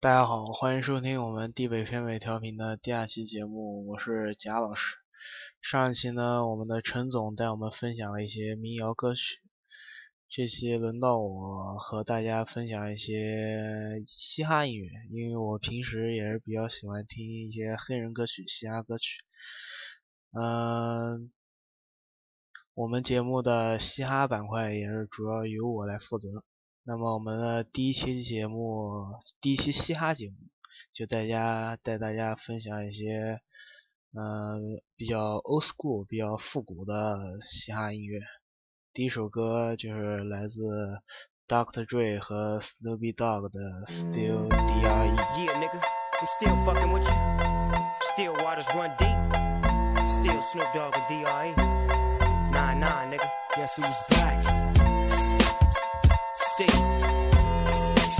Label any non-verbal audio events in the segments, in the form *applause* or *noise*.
大家好，欢迎收听我们地北偏北调频的第二期节目，我是贾老师。上一期呢，我们的陈总带我们分享了一些民谣歌曲，这期轮到我和大家分享一些嘻哈音乐，因为我平时也是比较喜欢听一些黑人歌曲、嘻哈歌曲。嗯，我们节目的嘻哈板块也是主要由我来负责。那么我们的第一期节目，第一期嘻哈节目，就大家带大家分享一些，呃，比较 old school、比较复古的嘻哈音乐。第一首歌就是来自 Dr. Dre 和 Snoop Dogg 的 Still D.R.E。Yeah, nigga, I'm still fucking with you. Still waters run deep. Still Snoop Dogg and D.R.E. Nah, nah, nigga. Guess who's back? Still.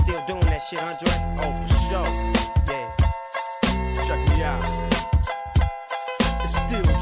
Still doing that shit, Andre? Oh, for sure.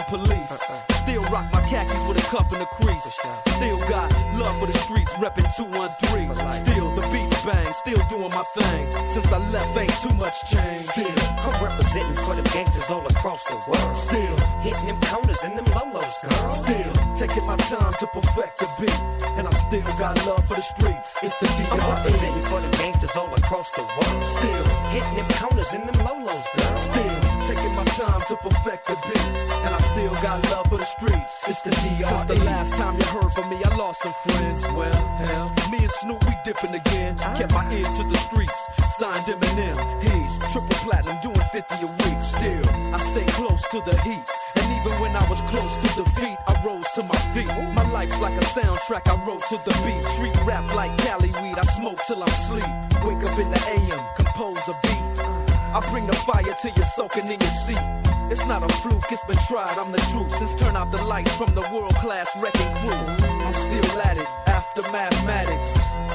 Police. Still rock my khakis with a cuff and a crease. Still got love for the streets, reppin' 213. Still the beats bang, still doing my thing. Since I left, ain't too much change. Still, I'm representing for the gangsters all across the world. still, Hitting them corners and them lolos, girl. still taking my time to perfect the beat. And I still got love for the streets. It's the I'm representing for the gangsters all across the world. Still, Hitting them corners and them lolos, girl. Still taking my time to perfect the beat, and I still got love for the streets. It's the DR. Since the last time you heard from me, I lost some friends. Well, hell, me and Snoop we dipping again. Kept my ears to the streets, signed Eminem. He's triple platinum, doing 50 a week. Still, I stay close to the heat. And even when I was close to defeat, I rose to my feet. My life's like a soundtrack I wrote to the beat. Treat rap like Cali weed, I smoke till I'm sleep. Wake up in the AM, compose a beat. I bring the fire till you're soaking in your seat. It's not a fluke, it's been tried, I'm the truth. Since turn out the lights from the world class wrecking crew. I'm still at it, after mathematics.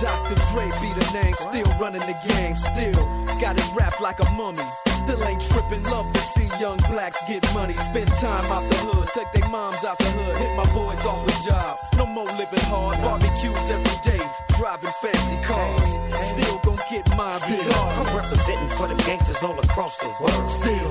Dr. Dre be the name, still running the game, still got it wrapped like a mummy. Still ain't tripping, love to see young blacks get money. Spend time out the hood, take their moms out the hood, hit my boys off with jobs. No more living hard, barbecues every day, driving fancy cars. Still gon' get my mine I'm representing for the gangsters all across the world. Still,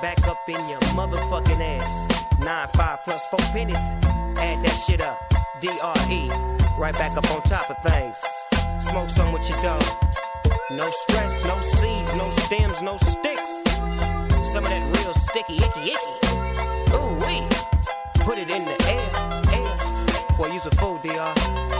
Back up in your motherfucking ass. Nine five plus four pennies. Add that shit up. DRE. Right back up on top of things. Smoke some with your dog. No stress, no seeds, no stems, no sticks. Some of that real sticky, icky, icky. Ooh, wee. Put it in the air, air. Boy, use a fool, DR.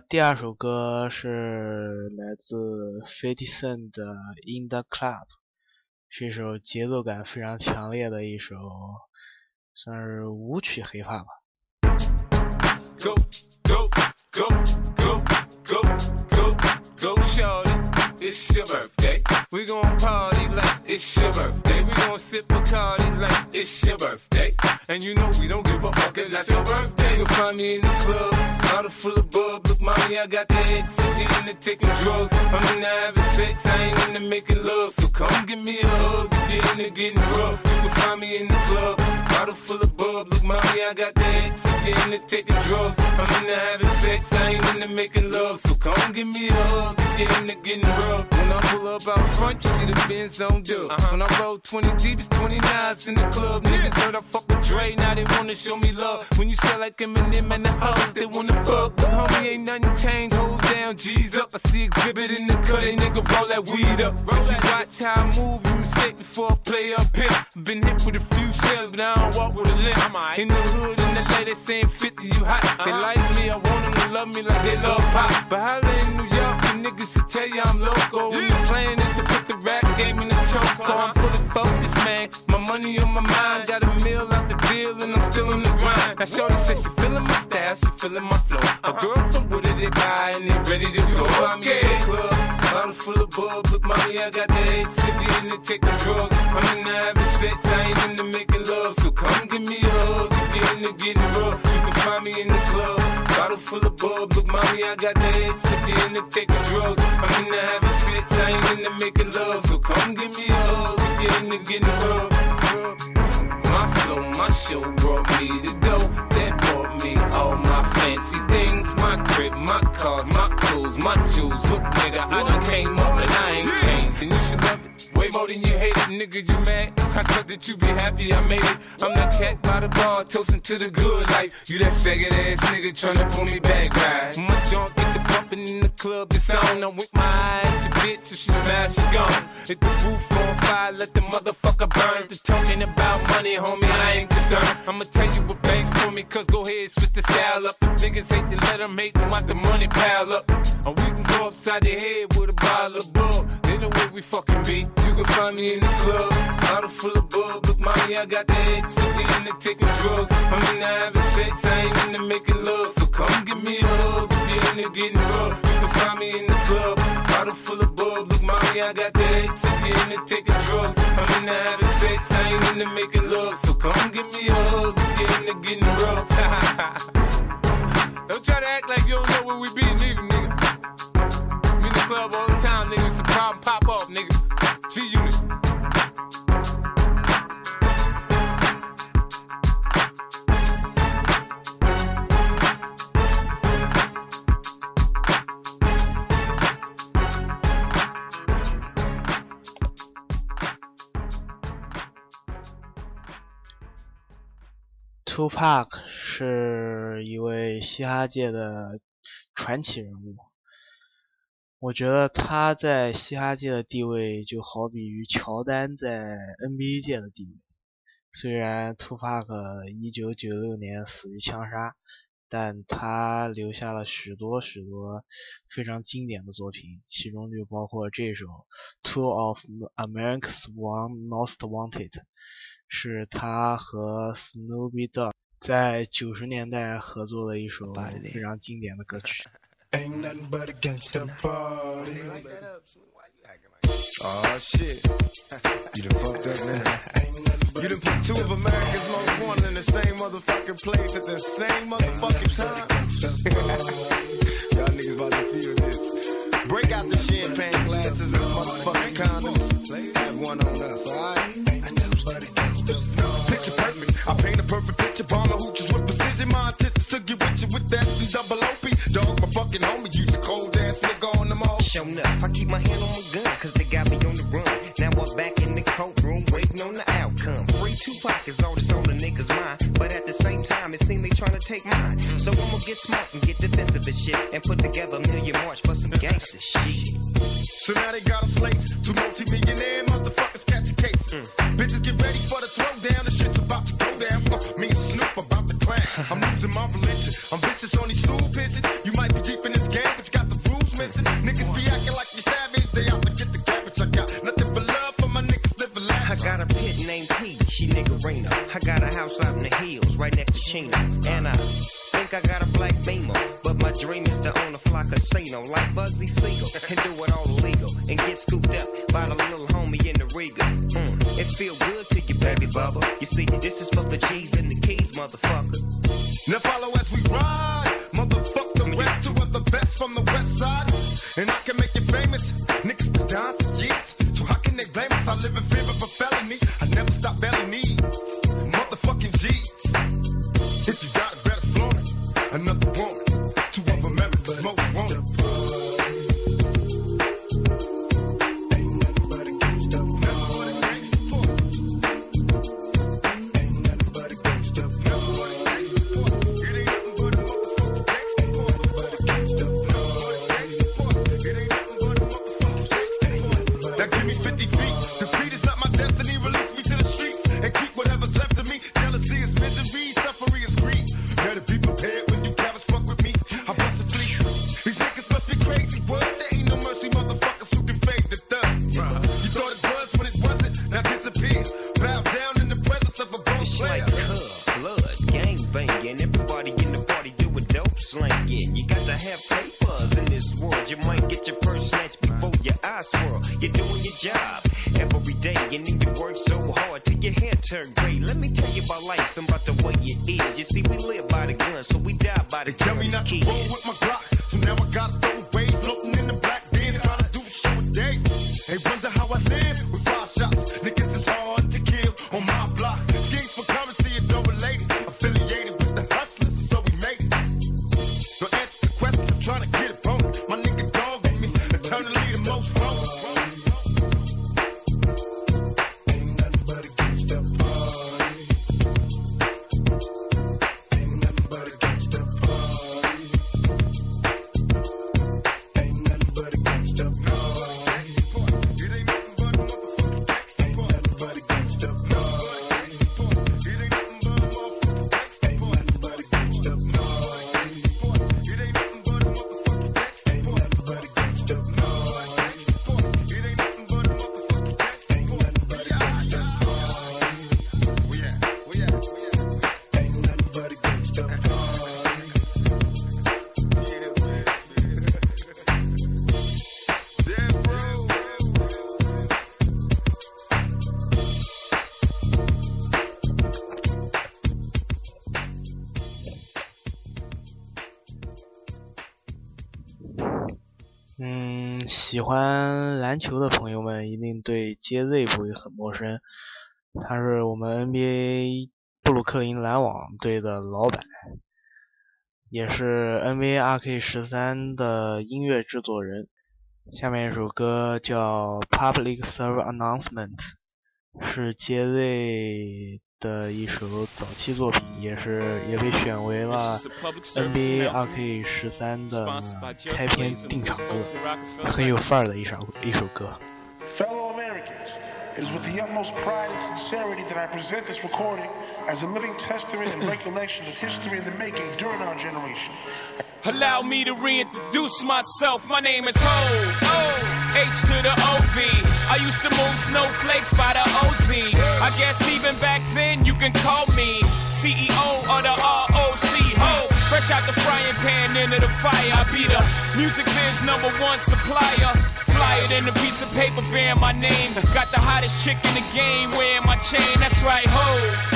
第二首歌是来自 f i t y Cent 的《In the Club》，是一首节奏感非常强烈的一首，算是舞曲黑怕吧。Go, go, go, go, go, go, go, shorty. It's your birthday. We gon' party like it's your birthday. We gon' sip Bacardi like it's your birthday. And you know we don't give a fuck, it's not your birthday. You'll find me in the club, bottle full of bub. Look, mommy, I got the X. I'm into taking drugs. I'm into having sex, I ain't into making love. So come give me a hug, you're into getting rough. You can find me in the club, bottle full of bub. Look, mommy, I got the X. I'm into taking drugs. I'm into having sex, I ain't into making love. So come give me a hug, if you're into getting. When I pull up out front, you see the Benz on dub. When I roll 20 deep, it's 29s in the club. Niggas heard I fuck with Dre, now they wanna show me love. When you sell like Eminem and them in the hoes, they wanna fuck. But homie, ain't nothing changed, hold down, G's up. I see exhibit in the cut, they nigga roll that weed up. If you watch how I move, you mistake before I play up here. Been hit with a few shells, but I don't walk with a limp. In the hood, in the LA, they saying 50, you hot. They like me, I want them to love me like they love pop. But holla in New York, the niggas will tell you I'm loco. When the plan is to put the rap game in the choke. I'm fully focused, man. My money on my mind, got a meal out the deal, and I'm still in the grind. Now, Shorty says she feeling my style, she feeling my flow. A girl from Wooded, they buy, and they ready to go. I'm in the club, bottle full of bub. Look, mommy, I got the X, if you into taking drugs. I'm into having sex, I ain't into making love. So come give me a hug, if you into getting rough. You can find me in the club, bottle full of bub. Look, mommy, I got the X, if you into taking drugs. I'm into having sex, I ain't into making love. So come give me a hug, if you into getting rough. My flow, my show brought me to go. That me all my fancy things. My crib, my cars, my clothes, my jewels. Look, nigga, I done came up and I ain't changed. And you should love it. Way more than you hate it, nigga, you mad? I thought that you be happy I made it. I'm that cat by the bar, toasting to the good life. You that faggot ass nigga tryna pull me back, right? My junk get the bumping in the club, it's on. I'm with my eye at your bitch, if she smash, she gone. Hit the roof on fire, let the motherfucker burn. The talking about money, homie, I ain't concerned. I'ma tell you what banks told me, cause go ahead, switch the style up. The niggas hate to let them hate them, watch the money pile up. And we can go upside the head with a bottle of bug. They know where we fucking be. You can find me in the club, bottle full of bug. Look, mommy, I got the X, if in the taking drugs. I'm into having sex, I ain't into making love. So come give me a hug, if you into getting rough. You can find me in the club, bottle full of. Look, mommy, I got the X, if you into taking drugs. I'm into having sex, I ain't into making love. So come give me a hug, if you into getting rough. *laughs* don't try to act like you don't know where we be, nigga, nigga. I'm in the club all the time, nigga. It's a problem, pop off, nigga. G Unit. Tupac 是一位嘻哈界的传奇人物，我觉得他在嘻哈界的地位就好比于乔丹在 NBA 界的地位。虽然 Tupac 1996年死于枪杀，但他留下了许多许多非常经典的作品，其中就包括这首《Two of America's One Most Wanted》。是他和 Snoopy Dogg 在九十年代合作的一首非常经典的歌曲。Ain't nothing but a gangsta party. Oh shit. You done fucked up now. You done put two of America's most wanted in the same motherfucking place at the same motherfucking time. Y'all niggas about to feel this. Break out the champagne glasses and motherfucking condoms. Shit. And put together a million march for some gangster shit. So now they got a slate. Two multi-millionaire motherfuckers catch a case. Bitches get ready for the throwdown. The shit's about to go down. Uh, me and Snoop about to clash. *laughs* I'm losing my religion. I'm vicious on these stool pigeons. You might be deep in this game, but you got the rules missing. Niggas be acting like you savage. They out to get the cabbage. I got nothing but love for my niggas living I got a pit named P, she niggerina. I got a house out in the hills, right next to Chino. And I think I got a black beamer. But my dream is to own a fly casino like Bugsy Siegel. And do it all illegal. And get scooped up by the little homie in the Riga. Mm, it feel good to you, baby bubba. You see, this is for the G's and the keys, motherfucker. Now follow as we ride. 嗯，喜欢篮球的朋友们一定对 JZ 不会很陌生，他是我们 NBA 布鲁克林篮网队的老板，也是 NBA 2K 十三的音乐制作人。下面一首歌叫《Public Service Announcement》，是 JZ 的一首早期作品，也是也被选为了 NBA 2K 十三的开篇定场歌，很有范儿的一首一首歌。Fellow Americans, it is with the utmost pride and sincerity that I present this recording as a living testament and recollection of history in the making during our generation. Allow me to reintroduce myself. My name is Ho. H to the OV. I used to move snowflakes by the OZ. I guess even back then you can call me CEO of the ROC. Ho. Fresh out the frying pan into the fire. I be the music biz number one supplier. Fly it in a piece of paper bearing my name. Got the hottest chick in the game wearing my chain. That's right, ho.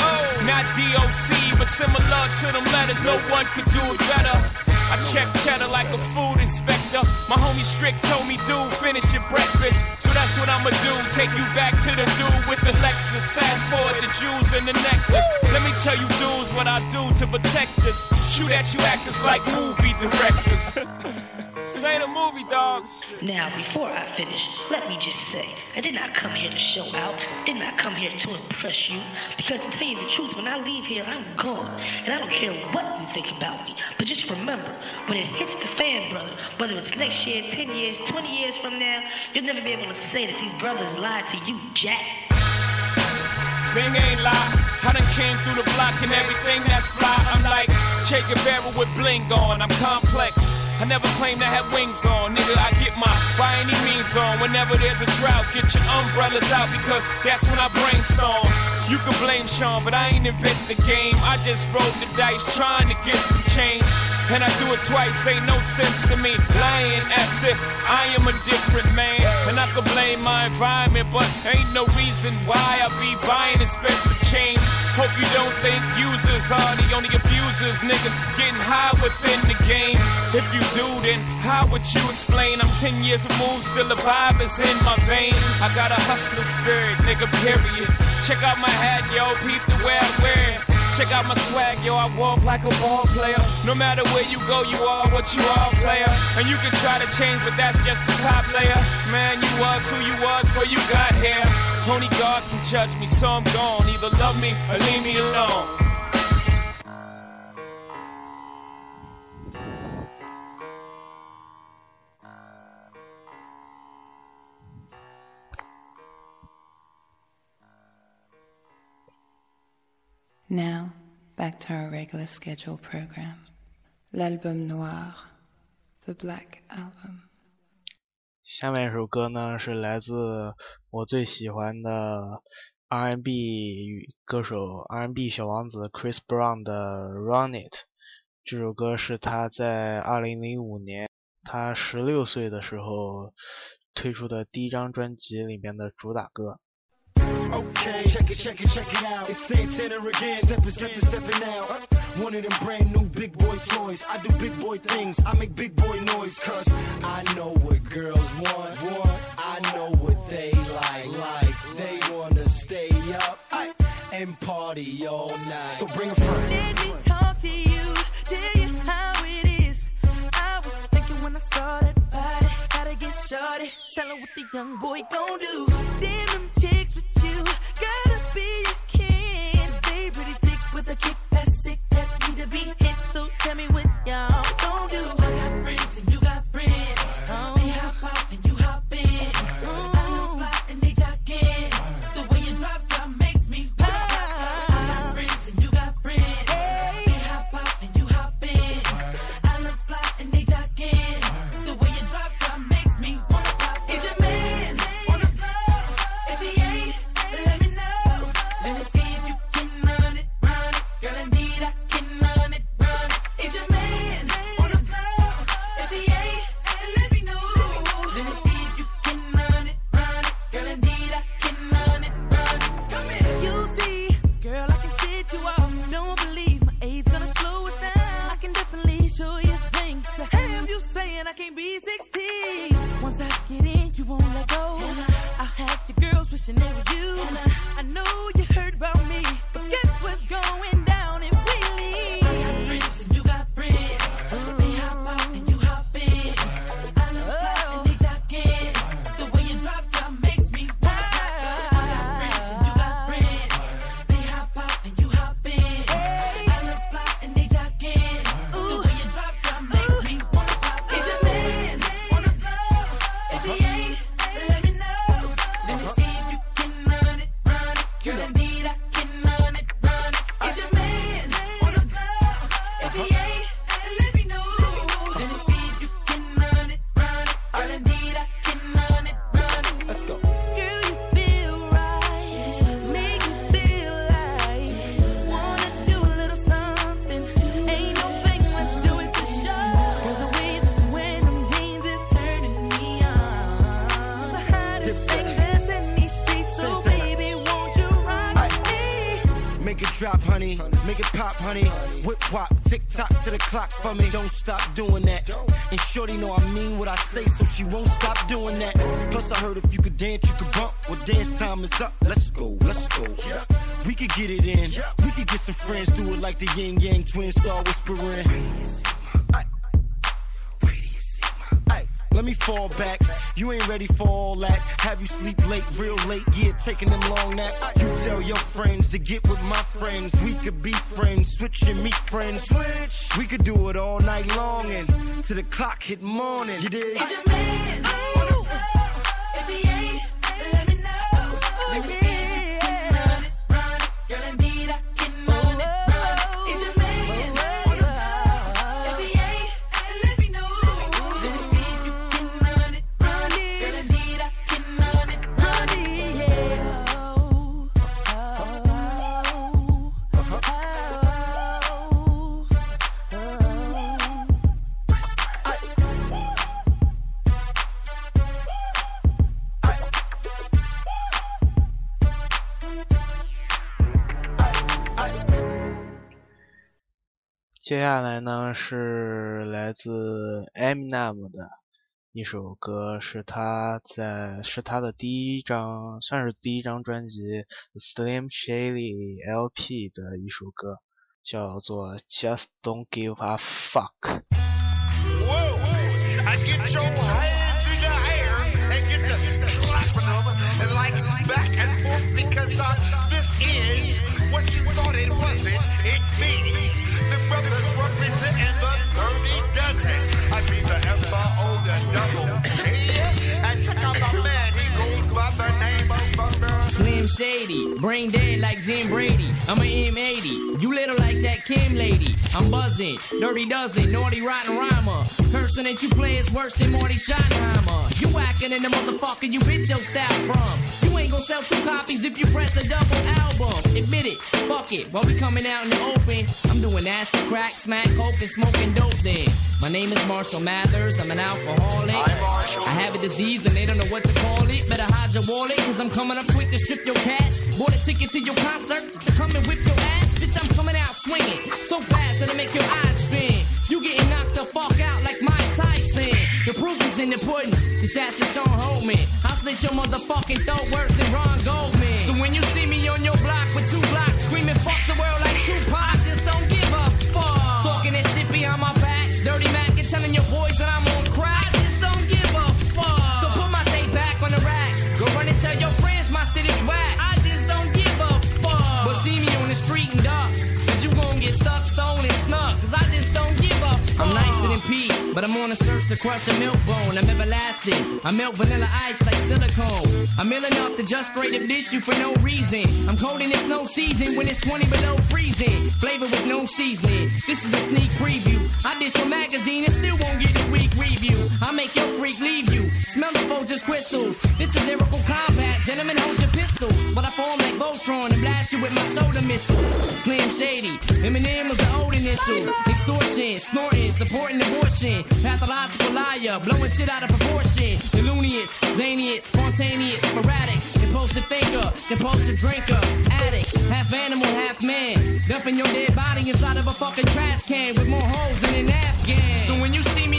Oh, not DOC, but similar to them letters. No one could do it better. Check cheddar like a food inspector. My homie Strick told me, dude, finish your breakfast. So that's what I'ma do. Take you back to the dude with the Lexus. Fast forward the jewels and the necklace. Let me tell you, dudes, what I do to protect us. Shoot at you actors like movie directors. *laughs* Say the movie, dogs. Now, before I finish, let me just say, I did not come here to show out, did not come here to impress you, because to tell you the truth, when I leave here, I'm gone, and I don't care what you think about me. But just remember, when it hits the fan, brother, whether it's next year, 10 years, 20 years from now, you'll never be able to say that these brothers lied to you, Jack. Thing ain't lie. I done came through the block and everything that's fly. I'm like Che Guevara with bling on. I'm complex. I never claim to have wings on, nigga. I get my by any means on. Whenever there's a drought, get your umbrellas out because that's when I brainstorm. You can blame Shawn, but I ain't invent the game. I just rolled the dice trying to get some change. And I do it twice, ain't no sense to me lying as if I am a different man. And I could blame my environment, but ain't no reason why I be buying expensive change. Hope you don't think users are the only abusers. Niggas getting high within the game. If you do, then how would you explain? I'm 10 years removed, still the vibe is in my veins. I got a hustler spirit, nigga, period. Check out my hat, yo, peep the way I wear it. Check out my swag, yo, I walk like a ball player. No matter where you go, you are what you are, player. And you can try to change, but that's just the top layer. Man, you was who you was before you got here. Only God can judge me, so I'm gone. Either love me or leave me alone. Now, back to our regular schedule program. L'album noir, the Black Album. 下面一首歌呢是来自我最喜欢的 R&B 歌手 R&B 小王子 Chris Brown 的《Run It》。这首歌是他在2005年他十六岁的时候推出的第一张专辑里面的主打歌。Okay, check it, check it, check it out. It's Santana again, stepping, stepping, stepping out. One of them brand new big boy toys. I do big boy things, I make big boy noise, cause I know what girls want. want. I know what they like, like. They wanna stay up ay, and party all night. So bring a friend. Let me talk to you, tell you how it is. I was thinking when I saw that body, gotta get shorty. Tell her what the young boy gon' do. Damn Make it pop, honey. Whip whop, tick tock to the clock for me. Don't stop doing that. And Shorty know I mean what I say, so she won't stop doing that. Plus, I heard if you could dance, you could bump. Well, dance time is up. Let's go, let's go. We could get it in. We could get some friends, do it like the Ying Yang Twins, start whispering. Let me fall back. You ain't ready for all that. Have you sleep late, real late? Yeah, taking them long nap. You tell your friends to get with my friends. We could be friends, switch and meet friends. Switch. We could do it all night long and to the clock hit morning. You dig? 下来呢是来自 Eminem 的一首歌，是他在是他的第一张，算是第一张专辑《Slim Shady LP》的一首歌，叫做《Just Don't Give a Fuck》。 Whoa! I and and and this is what you thought it wasn't. It means the brothers representing the 30 dozen. I mean the F-O, the double K. And check out my man, he goes by the name of the Slim Shady, brain dead like Jim Brady. I'm a M80, you little like that Kim lady. I'm buzzing, dirty dozen, naughty rotten rhymer. Cursing that you play is worse than Marty Schottenheimer. You whacking in the motherfucker you bitch your style from. You ain't gonna sell two copies if you press a double album. Admit it, fuck it. While we coming out in the open, I'm doing acid, crack, smack, coke, and smoking dope then. My name is Marshall Mathers, I'm an alcoholic. I have a disease and they don't know what to call it. Better hide your wallet, cause I'm coming up quick to strip your cash. Bought a ticket to your concert to come and whip your ass. Bitch, I'm coming out swinging so fast that'll make your eyes spin. You getting knocked the fuck out like Mike Tyson. The proof is in the pudding. It's that the Sean Holman. I'll slit your motherfucking throat worse than To crush a milk bone. I'm everlasting. I melt vanilla ice like silicone. I'm ill enough to just straight up dish you for no reason. I'm cold and it's no season when it's 20 below freezing. Flavor with no seasoning. This is a sneak preview. I dish your magazine and still won't get a weak review. I make your freak leave you. Smell the Folgers crystals. This is lyrical combat. Gentlemen, hold your pistols. But I form like Voltron and blast you with my soda missiles. Slim Shady. Eminem was the old initials. Extortion, snorting, supporting abortion. Pathological liar, blowing shit out of proportion. Illumious, zanious, spontaneous, sporadic. Impulsive thinker, impulsive drinker. Addict, half animal, half man. Dumping your dead body inside of a fucking trash can with more holes than an Afghan. So when you see me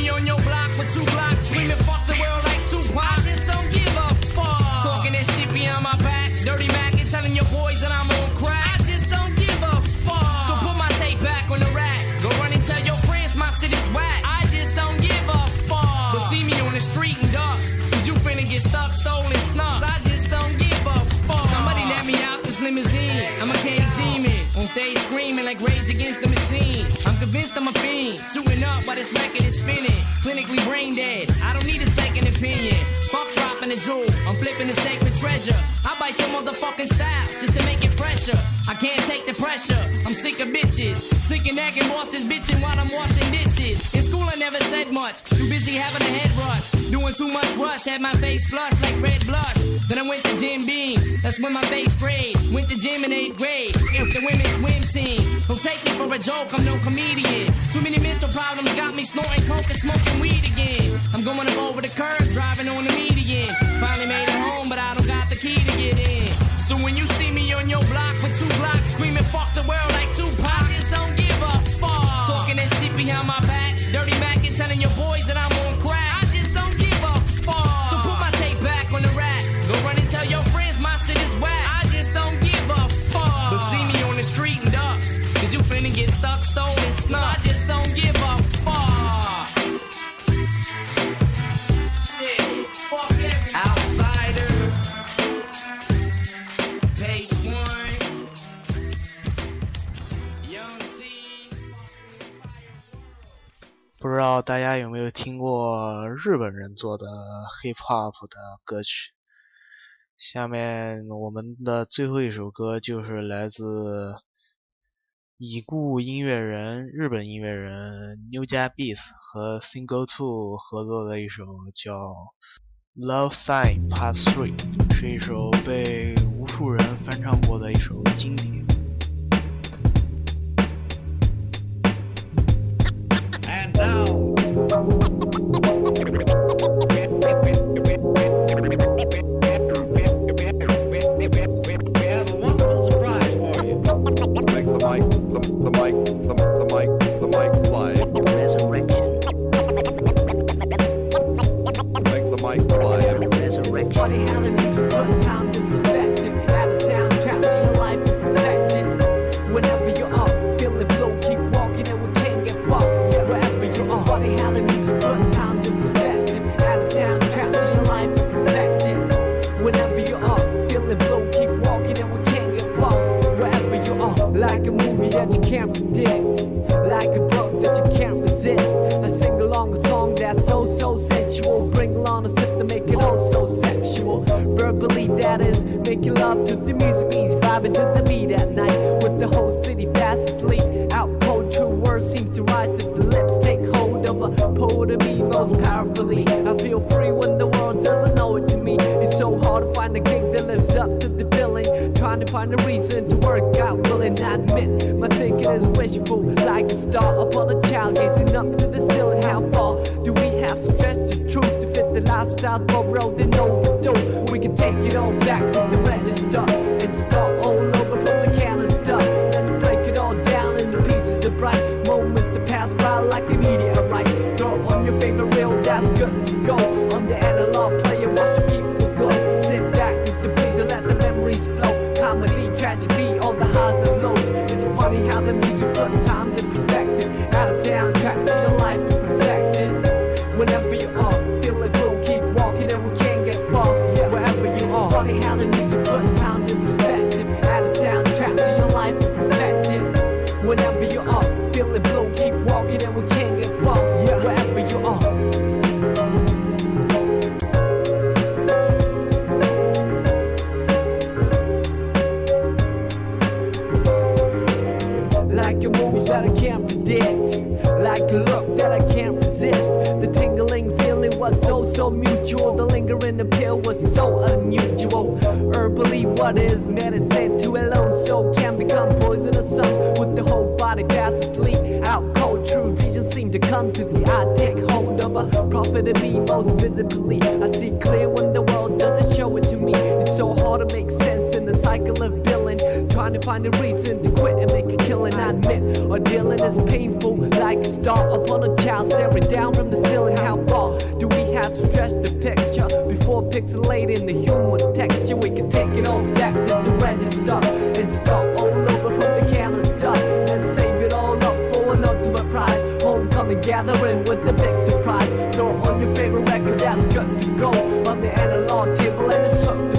with two blocks screaming fuck the world like Tupac, I just don't give a fuck. Talking that shit behind my back. Dirty Mac and telling your boys that I'm on crack. I just don't give a fuck. So put my tape back on the rack. Go run and tell your friends my shit is whack. I just don't give a fuck. But see me on the street and duck. Cause you finna get stuck, stolen, snuck. I just don't give a fuck. Somebody let me out this limousine. I'm a cage demon. On stage screaming like Rage Against the Machine. I'm convinced I'm a fiend. Shooting up while this record is spinning. Clinically brain dead. I don't need a second opinion. Fuck dropping the jewel. I'm flipping the sacred treasure. I bite your motherfucking style just to make it fresher. I can't take the pressure. I'm sick of bitches. Of nagging bosses bitching while I'm washing dishes. In school I never said much. Too busy having a head rush. Doing too much rush. Had my face flushed like red blush. Then I went to Jim Beam. That's when my face sprayed. Went to gym in eighth grade. If the women's swim team. Don't take me for a joke. I'm no comedian. Too many mental problems got me snorting coke and smoking weed again. I'm going up over the curb, driving on the median. Finally made it home, but I don't got the key to get in. So when you see me on your block with two blocks screaming fuck the world like down my back. 不知道大家有没有听过日本人做的 hip hop 的歌曲？下面我们的最后一首歌就是来自已故音乐人、日本音乐人 New j a b e a s 和 Single Two 合作的一首叫《Love Sign Part Three》，是一首被无数人翻唱过的一首经典。now. was so unusual. Herbally, what is medicine to a lone soul can become poisonous Some with the whole body fast asleep. Out cold, true vision seem to come to the eye. Take hold of a prophet in me most visibly. I see clear when the world doesn't show it to me. It's so hard to make sense in the cycle of billing, trying to find a reason to quit and make a killing. I admit, or dealing is painful, like a star upon a child staring down from the ceiling. How far? how to stretch the picture before pixelating the human texture. We can take it all back to the register and start all over from the careless dust and save it all up for an ultimate prize. Homecoming gathering with the big surprise. Throw on your favorite record that's good to go on the analog table and the circle.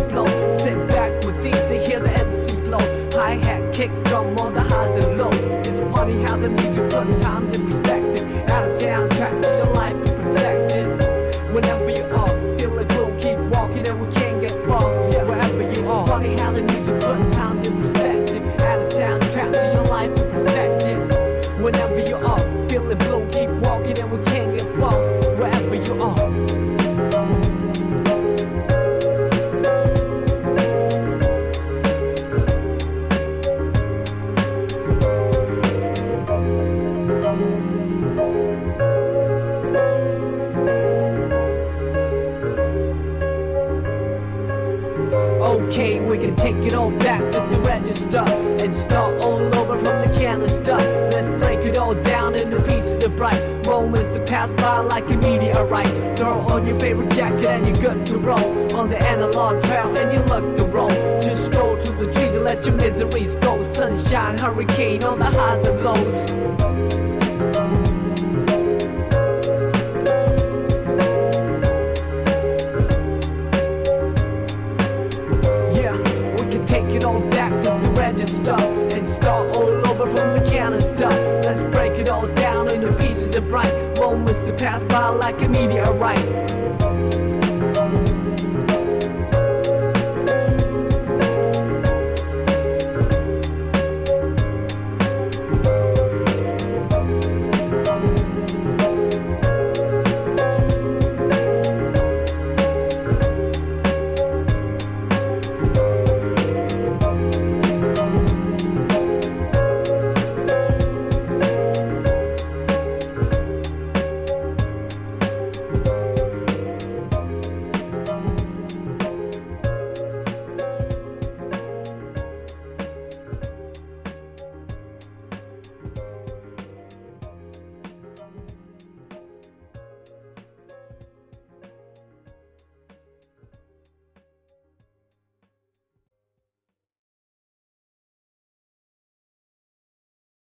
pieces of bright moments that pass by like a meteorite.